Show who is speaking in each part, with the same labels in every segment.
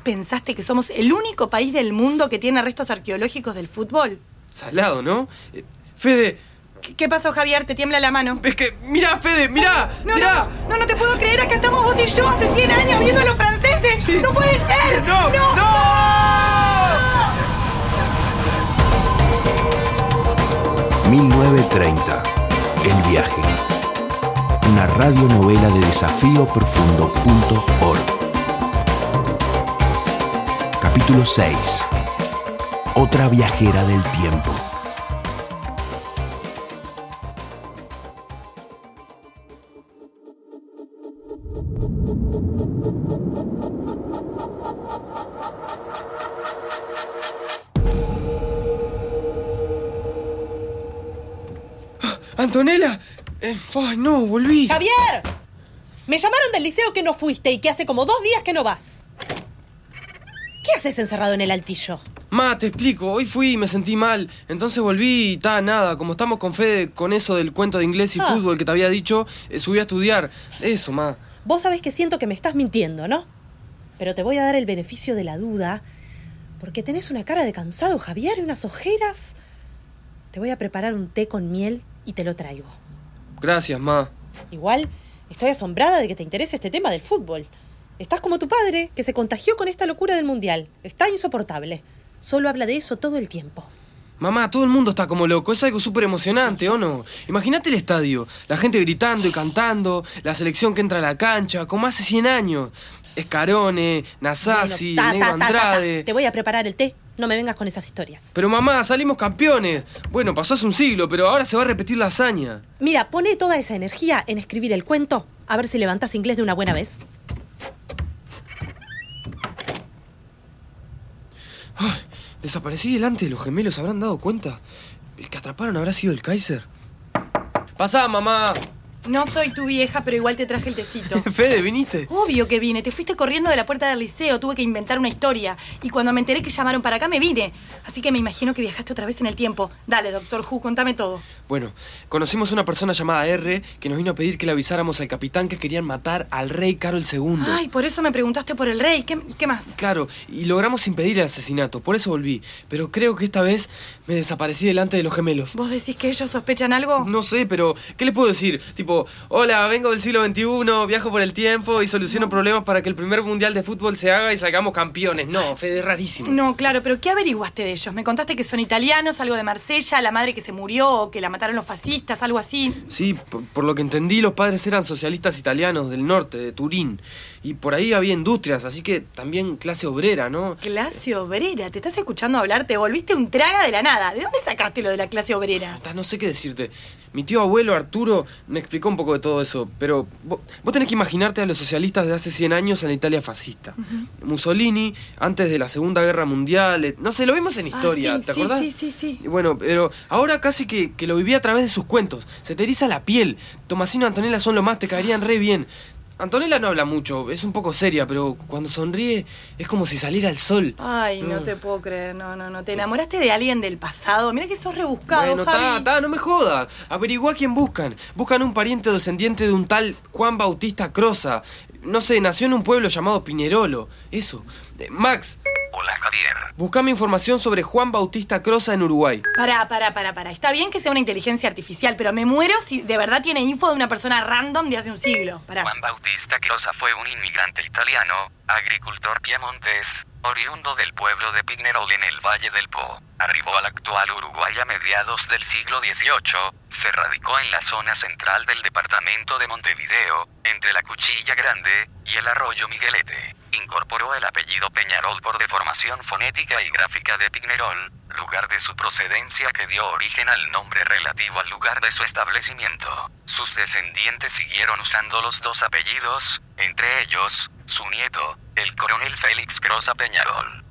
Speaker 1: pensaste que somos el único país del mundo que tiene restos arqueológicos del fútbol?
Speaker 2: Salado, ¿no? Eh, Fede,
Speaker 1: ¿Qué, qué pasó, Javier? Te tiembla la mano.
Speaker 2: es que. Mirá, Fede, mirá,
Speaker 1: No,
Speaker 2: mirá.
Speaker 1: no, no, no te puedo creer. Acá estamos vos y yo hace 100 años viendo a los franceses. ¡No puede ser!
Speaker 2: ¡No! ¡No!
Speaker 3: 1930. El viaje. Una radionovela de desafíoprofundo.org. Capítulo 6. Otra viajera del tiempo.
Speaker 2: ¡Antonella! Eh, ay, no, volví.
Speaker 4: ¡Javier! Me llamaron del liceo que no fuiste y que hace como dos días que no vas. ¿Qué haces encerrado en el altillo?
Speaker 2: Ma, te explico, hoy fui y me sentí mal, entonces volví y ta, nada, como estamos con Fede con eso del cuento de inglés y
Speaker 4: Ah.
Speaker 2: fútbol que te había dicho, eh, subí a estudiar. Eso, ma.
Speaker 4: Vos sabés que siento que me estás mintiendo, ¿no? Pero te voy a dar el beneficio de la duda, porque tenés una cara de cansado, Javier, y unas ojeras. Te voy a preparar un té con miel y te lo traigo.
Speaker 2: Gracias, ma.
Speaker 4: Igual, estoy asombrada de que te interese este tema del fútbol. Estás como tu padre, que se contagió con esta locura del mundial. Está insoportable. Solo habla de eso todo el tiempo.
Speaker 2: Mamá, todo el mundo está como loco, es algo súper emocionante, ¿o no? Imagínate el estadio, la gente gritando y cantando, la selección que entra a la cancha, como hace 100 años. Escarone, Nasasi,
Speaker 4: Bueno, ta,
Speaker 2: Negro
Speaker 4: ta, ta, ta, ta.
Speaker 2: Andrade.
Speaker 4: Te voy a preparar el té. No me vengas con esas historias.
Speaker 2: Pero mamá, salimos campeones. Bueno, pasó hace un siglo, pero ahora se va a repetir la hazaña.
Speaker 4: Mira, pone toda esa energía en escribir el cuento, a ver si levantas inglés de una buena vez.
Speaker 2: Ay, desaparecí delante de los gemelos, ¿habrán dado cuenta? El que atraparon habrá sido el Kaiser. Pasá, mamá.
Speaker 1: No soy tu vieja, pero igual te traje el tecito.
Speaker 2: Fede, ¿viniste?
Speaker 1: Obvio que vine. Te fuiste corriendo de la puerta del liceo. Tuve que inventar una historia. Y cuando me enteré que llamaron para acá, me vine. Así que me imagino que viajaste otra vez en el tiempo. Dale, doctor Who, contame todo.
Speaker 2: Bueno, conocimos a una persona llamada R que nos vino a pedir que le avisáramos al capitán que querían matar al rey Carol II.
Speaker 1: Ay, por eso me preguntaste por el rey. ¿Qué, qué más?
Speaker 2: Claro, y logramos impedir el asesinato, por eso volví. Pero creo que esta vez me desaparecí delante de los gemelos.
Speaker 1: ¿Vos decís que ellos sospechan algo?
Speaker 2: No sé, pero ¿qué les puedo decir? Tipo, hola, vengo del siglo XXI, viajo por el tiempo y soluciono problemas para que el primer mundial de fútbol se haga y salgamos campeones. No, Fede, es rarísimo.
Speaker 1: No, claro, pero ¿qué averiguaste de ellos? Me contaste que son italianos, algo de Marsella, la madre que se murió, o que la mataron los fascistas, algo así.
Speaker 2: Sí, por, por lo que entendí, los padres eran socialistas italianos del norte, de Turín. Y por ahí había industrias, así que también clase obrera, ¿no?
Speaker 1: Clase obrera, te estás escuchando hablar, te volviste un traga de la nada. ¿De dónde sacaste lo de la clase obrera?
Speaker 2: Ta, No sé qué decirte. Mi tío abuelo Arturo me explicó un poco de todo eso, pero vos, vos tenés que imaginarte a los socialistas de hace 100 años en la Italia fascista. Mussolini, antes de la Segunda Guerra Mundial, eh, no sé, lo vimos en historia,
Speaker 1: Ah, sí,
Speaker 2: ¿te acordás?
Speaker 1: sí, sí, sí.
Speaker 2: Bueno, pero ahora casi que, que lo viví a través de sus cuentos. Se te eriza la piel. Tomasino y Antonella son lo más, te caerían re bien. Antonella no habla mucho, es un poco seria, pero cuando sonríe es como si saliera el sol.
Speaker 1: Ay, no
Speaker 2: Mm.
Speaker 1: te puedo creer, no, no, no. ¿Te enamoraste de alguien del pasado? Mira que sos rebuscado,
Speaker 2: Bueno,
Speaker 1: Javi.
Speaker 2: ta, ta, no me jodas. Averigua quién buscan. Buscan un pariente descendiente de un tal Juan Bautista Croza. No sé, nació en un pueblo llamado Pinerolo. Eso. Eh, Max,
Speaker 5: Hola Javier.
Speaker 2: buscame información sobre Juan Bautista Croza en Uruguay.
Speaker 1: Pará, pará, pará, pará. Está bien que sea una inteligencia artificial, pero me muero si de verdad tiene info de una persona random de hace un siglo. Pará.
Speaker 5: Juan Bautista Croza fue un inmigrante italiano, agricultor piemontés, oriundo del pueblo de Pinerol en el Valle del Po. Arribó al actual Uruguay a mediados del siglo XVIII, se radicó en la zona central del departamento de Montevideo, entre la Cuchilla Grande y el arroyo Miguelete. Incorporó el apellido Peñarol por deformación fonética y gráfica de Pinerol, lugar de su procedencia que dio origen al nombre relativo al lugar de su establecimiento. Sus descendientes siguieron usando los dos apellidos, entre ellos, su nieto, el coronel Félix Croza Peñarol.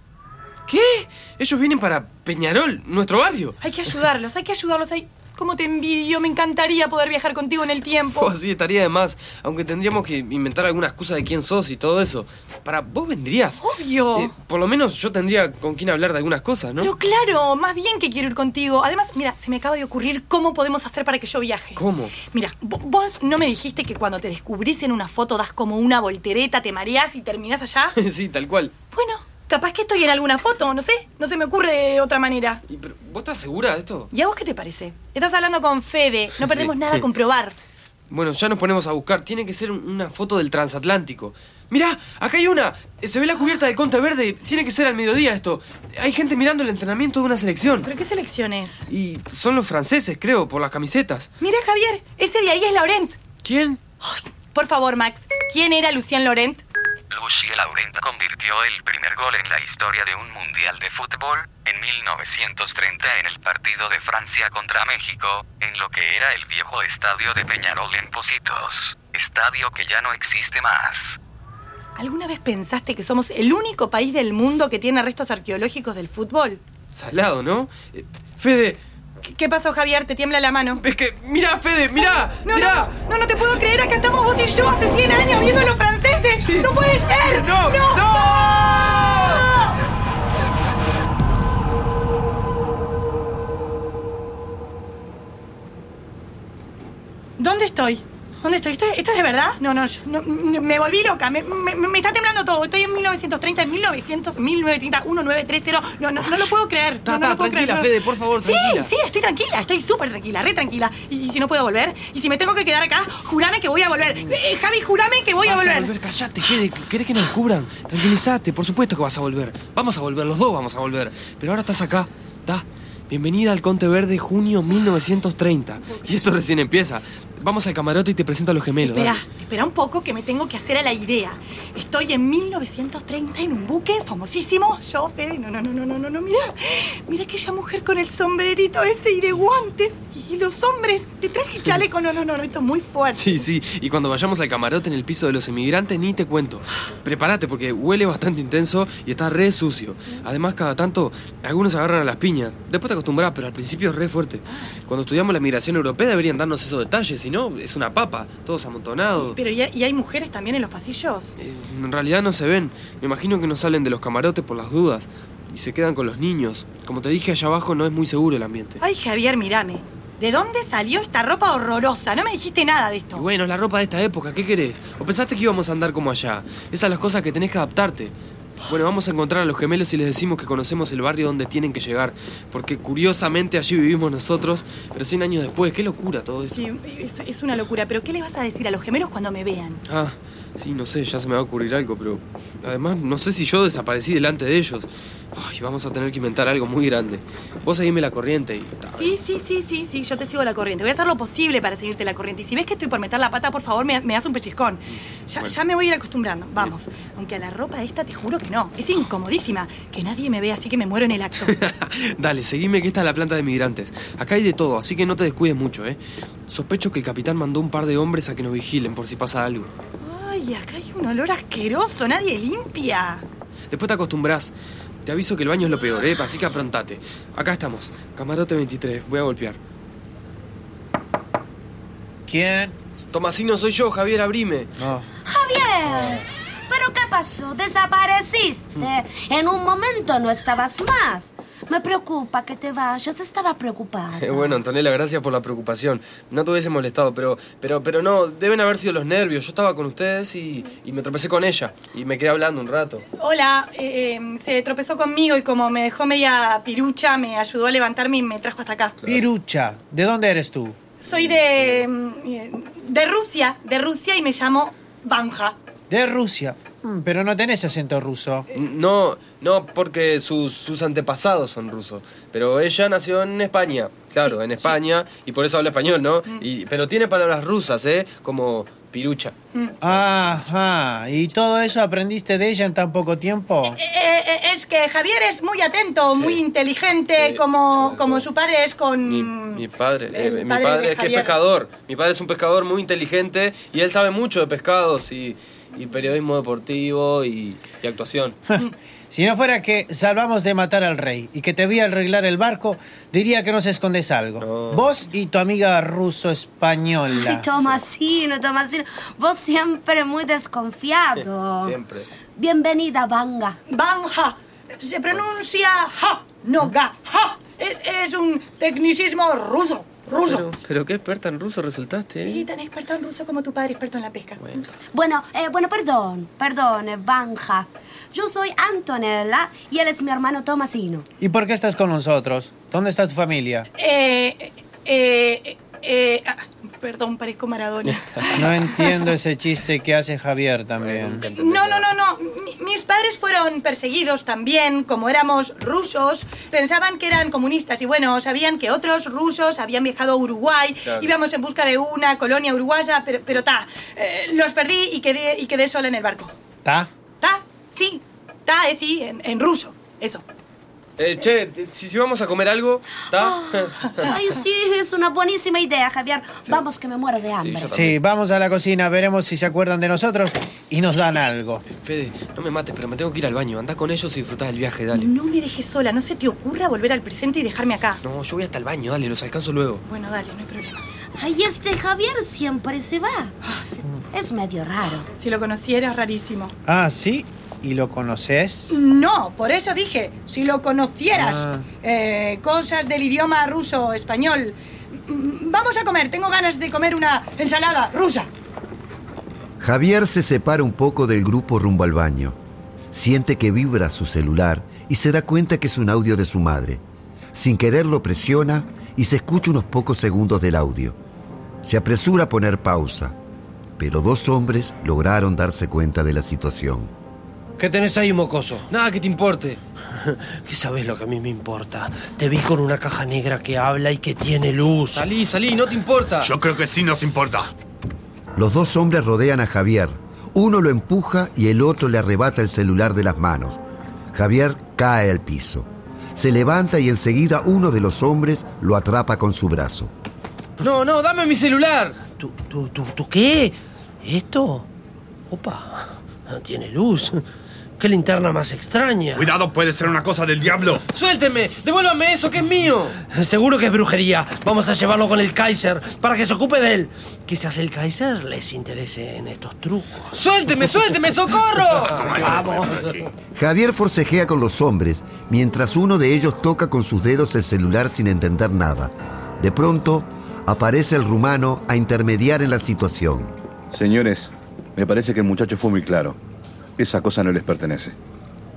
Speaker 2: ¿Qué? Ellos vienen para Peñarol, nuestro barrio.
Speaker 1: Hay que ayudarlos, hay que ayudarlos. Hay... cómo te envidio. Me encantaría poder viajar contigo en el tiempo.
Speaker 2: Oh, sí, estaría de más. Aunque tendríamos que inventar alguna excusa de quién sos y todo eso. Para, vos vendrías.
Speaker 1: Obvio.
Speaker 2: Eh, por lo menos yo tendría con quién hablar de algunas cosas, ¿no?
Speaker 1: Pero claro, más bien que quiero ir contigo. Además, mira, se me acaba de ocurrir cómo podemos hacer para que yo viaje.
Speaker 2: ¿Cómo?
Speaker 1: Mira, vo- vos no me dijiste que cuando te descubrís en una foto das como una voltereta, te mareás y terminás allá.
Speaker 2: sí, tal cual.
Speaker 1: Bueno, capaz que estoy en alguna foto, no sé. No se me ocurre de otra manera.
Speaker 2: Y, pero, ¿Vos estás segura de esto?
Speaker 1: ¿Y a vos qué te parece? Estás hablando con Fede, no perdemos nada a comprobar.
Speaker 2: Bueno, ya nos ponemos a buscar. Tiene que ser un- una foto del transatlántico. Mirá, acá hay una. Se ve la cubierta del Conte Verde. Tiene que ser al mediodía esto. Hay gente mirando el entrenamiento de una selección.
Speaker 1: ¿Pero qué selecciones?
Speaker 2: Y son los franceses, creo, por las camisetas.
Speaker 1: Mira, Javier, ese de ahí es Laurent.
Speaker 2: ¿Quién?
Speaker 1: Ay, por favor, Max, ¿quién era Lucien Laurent?
Speaker 5: Lucie Laurent convirtió el primer gol en la historia de un mundial de fútbol en 1930 en el partido de Francia contra México, en lo que era el viejo estadio de Peñarol en Positos, estadio que ya no existe más.
Speaker 1: ¿Alguna vez pensaste que somos el único país del mundo que tiene restos arqueológicos del fútbol?
Speaker 2: Salado, ¿no? Eh, Fede,
Speaker 1: ¿Qué, pasó, Javier? Te tiembla la mano.
Speaker 2: es que. Mirá, Fede, mirá.
Speaker 1: No,
Speaker 2: mirá.
Speaker 1: no, no, no te puedo creer. Acá estamos vos y yo hace 100 años viendo a los franceses. ¡No puede ser!
Speaker 2: ¡No! ¡No!
Speaker 1: ¿Dónde estoy? ¿Dónde estoy? ¿Esto, esto es de verdad? No, no, yo- no, me volví loca. Me, me- me está temblando todo. Estoy en 1930, en 1900, 1930, 1930. No, no, no lo puedo creer.
Speaker 2: Ta,
Speaker 1: no, no lo puedo
Speaker 2: tranquila,
Speaker 1: creer.
Speaker 2: Fede, por favor,
Speaker 1: sí,
Speaker 2: tranquila.
Speaker 1: Sí, estoy tranquila. Estoy súper tranquila, re tranquila. Y, y si no puedo volver, y si me tengo que quedar acá, jurame que voy a volver. Eh, Javi, jurame que voy a volver.
Speaker 2: a volver, callate, Fede. ¿Querés que nos descubran? Tranquilízate, por supuesto que vas a volver. Vamos a volver, los dos vamos a volver. Pero ahora estás acá, ¿está? Bienvenida al Conte Verde, junio 1930. Y esto recién empieza. Vamos al camarote y te presento a los gemelos.
Speaker 1: Espera,
Speaker 2: dale.
Speaker 1: Espera un poco que me tengo que hacer a la idea. Estoy en 1930 en un buque famosísimo. Yo, Fede, no, no, no, no, no, no, no, mira. Mira aquella mujer con el sombrerito ese y de guantes. Y los hombres de traje chaleco. No, no, no, no, esto es muy fuerte.
Speaker 2: Sí, sí. Y cuando vayamos al camarote en el piso de los inmigrantes, ni te cuento. Prepárate porque huele bastante intenso y está re sucio. Además, cada tanto, algunos agarran a las piñas. Después te acostumbras, pero al principio es re fuerte. Cuando estudiamos la migración europea deberían darnos esos detalles, si no, es una papa, todos amontonados.
Speaker 1: Pero ¿y, y hay mujeres también en los pasillos?
Speaker 2: Eh, en realidad no se ven. Me imagino que no salen de los camarotes por las dudas. Y se quedan con los niños. Como te dije, allá abajo no es muy seguro el ambiente.
Speaker 1: Ay, Javier, mírame. ¿De dónde salió esta ropa horrorosa? No me dijiste nada de
Speaker 2: Y
Speaker 1: esto.
Speaker 2: bueno, es la ropa de esta época, ¿qué querés? ¿O pensaste que íbamos a andar como allá? Esas son las cosas que tenés que adaptarte. Bueno, vamos a encontrar a los gemelos y les decimos que conocemos el barrio donde tienen que llegar. Porque curiosamente allí vivimos nosotros, pero 100 años después, qué locura todo esto.
Speaker 1: Sí, es, es una locura. ¿Pero qué le vas a decir a los gemelos cuando me vean?
Speaker 2: Ah, sí, no sé, ya se me va a ocurrir algo, pero además no sé si yo desaparecí delante de ellos. Ay, vamos a tener que inventar algo muy grande. Vos seguime la corriente y...
Speaker 1: Sí, sí, sí, sí, sí, yo te sigo la corriente. Voy a hacer lo posible para seguirte la corriente. Y si ves que estoy por meter la pata, por favor, me, me das un pellizcón. Ya,
Speaker 2: Bueno.
Speaker 1: ya me voy a ir acostumbrando. Vamos. Aunque a la ropa esta te juro que no. Es incomodísima. Que nadie me vea así que me muero en el acto.
Speaker 2: Dale, seguime que esta es la planta de migrantes. Acá hay de todo, así que no te descuides mucho, ¿eh? Sospecho que el capitán mandó un par de hombres a que nos vigilen por si pasa algo.
Speaker 1: Ay, acá hay un olor asqueroso. Nadie limpia.
Speaker 2: Después te acostumbras. Te aviso que el baño es lo peor, ¿eh? Así que aprontate. Acá estamos. Camarote 23. Voy a golpear.
Speaker 6: ¿Quién?
Speaker 2: Tomasino, soy yo, Javier, abrime.
Speaker 7: Javier, ¿pero qué pasó? Desapareciste. En un momento no estabas más. Me preocupa que te vayas. Estaba preocupada.
Speaker 2: Eh, bueno, Antonella, gracias por la preocupación. No te hubiese molestado, pero, pero, pero no, deben haber sido los nervios. Yo estaba con ustedes y, y me tropecé con ella. Y me quedé hablando un rato.
Speaker 1: Hola, eh, eh, se tropezó conmigo y como me dejó media pirucha, me ayudó a levantarme y me trajo hasta acá.
Speaker 6: Pirucha, ¿de dónde eres tú?
Speaker 1: Soy de. mm, eh, de Rusia, de Rusia y me llamo Banja.
Speaker 6: De Rusia. Mm, Pero no tenés acento ruso.
Speaker 2: No, no, porque sus, sus antepasados son rusos. Pero ella nació en España, claro, en España, y por eso habla español, ¿no? Y, pero tiene palabras rusas, ¿eh? Como pirucha.
Speaker 6: Ajá. ¿Y todo eso aprendiste de ella en tan poco tiempo?
Speaker 1: Eh, eh, es que Javier es muy atento, muy inteligente,
Speaker 2: Sí,
Speaker 1: como, como su padre es con.
Speaker 2: Mi, mi padre, eh, mi
Speaker 1: padre
Speaker 2: padre es que es pescador. Mi padre es un pescador muy inteligente y él sabe mucho de pescados y, y periodismo deportivo y, y actuación.
Speaker 6: Si no fuera que salvamos de matar al rey y que te vi arreglar el barco, diría que nos escondes algo. Vos y tu amiga ruso-española.
Speaker 7: Ay, Tomasino, Tomasino, vos siempre muy desconfiado.
Speaker 2: Siempre.
Speaker 7: Bienvenida, Vanga.
Speaker 1: Banja. Se pronuncia ja, no ga. Ja. Es, es un tecnicismo ruso. Ruso.
Speaker 2: Pero, pero qué experta en ruso resultaste, ¿eh?
Speaker 1: Sí, tan experto en ruso como tu padre experto en la pesca.
Speaker 7: Bueno, eh, bueno, perdón, perdón, eh, Vanja. Yo soy Antonella y él es mi hermano Tomasino.
Speaker 6: ¿Y por qué estás con nosotros? ¿Dónde está tu familia?
Speaker 1: Eh, eh, eh, ah, perdón, parezco Maradona.
Speaker 6: No entiendo ese chiste que hace Javier también.
Speaker 1: No, no, no, no. Mi- mis padres fueron perseguidos también, como éramos rusos. Pensaban que eran comunistas y bueno, sabían que otros rusos habían viajado a Uruguay.
Speaker 2: Claro.
Speaker 1: Íbamos en busca de una colonia uruguaya, pero, pero ta. eh, los perdí y quedé, y quedé sola en el barco.
Speaker 6: ¿Ta?
Speaker 1: Ta, sí. Ta, eh, sí, en, en ruso. Eso.
Speaker 2: Eh, che, si, si vamos a comer algo, ¿está?
Speaker 7: Ay, sí, es una buenísima idea, Javier. Vamos, que me muero de hambre.
Speaker 6: Sí, vamos a la cocina, veremos si se acuerdan de nosotros y nos dan algo.
Speaker 2: Fede, no me mates, pero me tengo que ir al baño. Anda con ellos y disfrutá del viaje, dale.
Speaker 1: No me dejes sola, no se te ocurra volver al presente y dejarme acá.
Speaker 2: No, yo voy hasta el baño, dale, los alcanzo luego.
Speaker 1: Bueno, dale, no hay problema.
Speaker 7: Ay, este Javier siempre se va.
Speaker 1: Ah, sí.
Speaker 7: Es medio raro.
Speaker 1: Si lo conocieras, rarísimo.
Speaker 6: Ah, sí. ¿Y lo conoces?
Speaker 1: No, por eso dije, si lo conocieras.
Speaker 6: Ah.
Speaker 1: Eh, cosas del idioma ruso, español. Mm, Vamos a comer, tengo ganas de comer una ensalada rusa.
Speaker 3: Javier se separa un poco del grupo rumbo al baño. Siente que vibra su celular y se da cuenta que es un audio de su madre. Sin querer lo presiona y se escucha unos pocos segundos del audio. Se apresura a poner pausa, pero dos hombres lograron darse cuenta de la situación.
Speaker 8: ¿Qué tenés ahí, mocoso?
Speaker 2: Nada que te importe.
Speaker 8: ¿Qué sabes lo que a mí me importa? Te vi con una caja negra que habla y que tiene luz.
Speaker 2: Salí, salí, no te importa.
Speaker 9: Yo creo que sí nos importa.
Speaker 3: Los dos hombres rodean a Javier. Uno lo empuja y el otro le arrebata el celular de las manos. Javier cae al piso. Se levanta y enseguida uno de los hombres lo atrapa con su brazo.
Speaker 2: No, no, dame mi celular.
Speaker 8: ¿Tú, tú, tú, tú qué? ¿Esto? Opa, tiene luz. ¿Qué linterna más extraña?
Speaker 9: Cuidado, puede ser una cosa del diablo.
Speaker 2: Suélteme, devuélvame eso que es mío.
Speaker 8: Seguro que es brujería. Vamos a llevarlo con el Kaiser para que se ocupe de él. Quizás el Kaiser les interese en estos trucos.
Speaker 2: Suélteme, suélteme, socorro.
Speaker 8: Vamos.
Speaker 3: Javier forcejea con los hombres, mientras uno de ellos toca con sus dedos el celular sin entender nada. De pronto, aparece el rumano a intermediar en la situación.
Speaker 10: Señores, me parece que el muchacho fue muy claro. Esa cosa no les pertenece.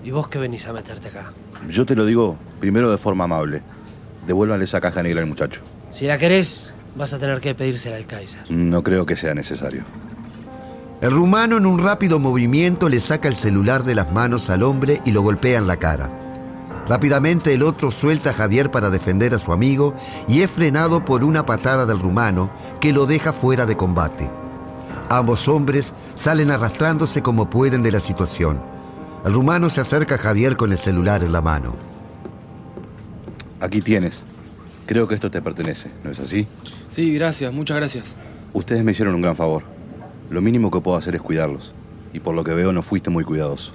Speaker 8: ¿Y vos qué venís a meterte acá?
Speaker 10: Yo te lo digo primero de forma amable. Devuélvanle esa caja negra al muchacho.
Speaker 8: Si la querés, vas a tener que pedírsela al Kaiser.
Speaker 10: No creo que sea necesario.
Speaker 3: El rumano en un rápido movimiento le saca el celular de las manos al hombre y lo golpea en la cara. Rápidamente el otro suelta a Javier para defender a su amigo y es frenado por una patada del rumano que lo deja fuera de combate. Ambos hombres salen arrastrándose como pueden de la situación. El rumano se acerca a Javier con el celular en la mano.
Speaker 10: Aquí tienes. Creo que esto te pertenece, ¿no es así?
Speaker 2: Sí, gracias, muchas gracias.
Speaker 10: Ustedes me hicieron un gran favor. Lo mínimo que puedo hacer es cuidarlos. Y por lo que veo no fuiste muy cuidadoso.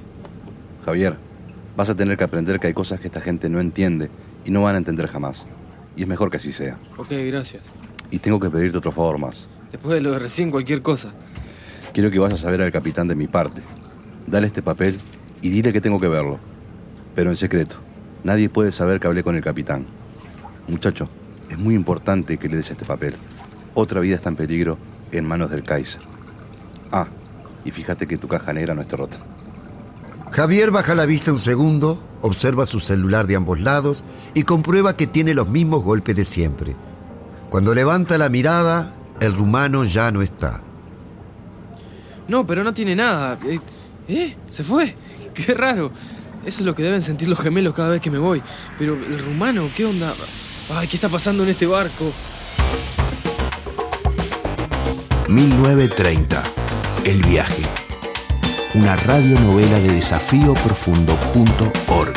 Speaker 10: Javier, vas a tener que aprender que hay cosas que esta gente no entiende y no van a entender jamás. Y es mejor que así sea.
Speaker 2: Ok, gracias.
Speaker 10: Y tengo que pedirte otro favor más.
Speaker 2: Después de lo de recién, cualquier cosa.
Speaker 10: Quiero que vayas a ver al capitán de mi parte. Dale este papel y dile que tengo que verlo. Pero en secreto. Nadie puede saber que hablé con el capitán. Muchacho, es muy importante que le des este papel. Otra vida está en peligro en manos del Kaiser. Ah, y fíjate que tu caja negra no esté rota.
Speaker 3: Javier baja la vista un segundo, observa su celular de ambos lados y comprueba que tiene los mismos golpes de siempre. Cuando levanta la mirada, el rumano ya no está.
Speaker 2: No, pero no tiene nada. Eh, ¿eh? ¿Se fue? Qué raro. Eso es lo que deben sentir los gemelos cada vez que me voy. Pero el rumano, ¿qué onda? Ay, ¿qué está pasando en este barco?
Speaker 3: 1930. El viaje. Una radionovela de desafíoprofundo.org.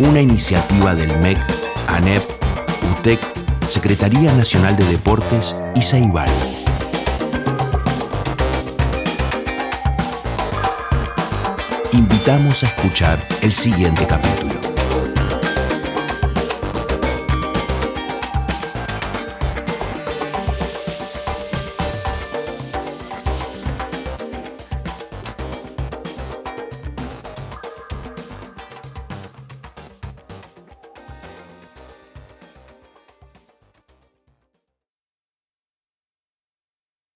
Speaker 3: Una iniciativa del MEC, ANEP, UTEC, Secretaría Nacional de Deportes y Ceibal.
Speaker 11: invitamos a escuchar el siguiente capítulo.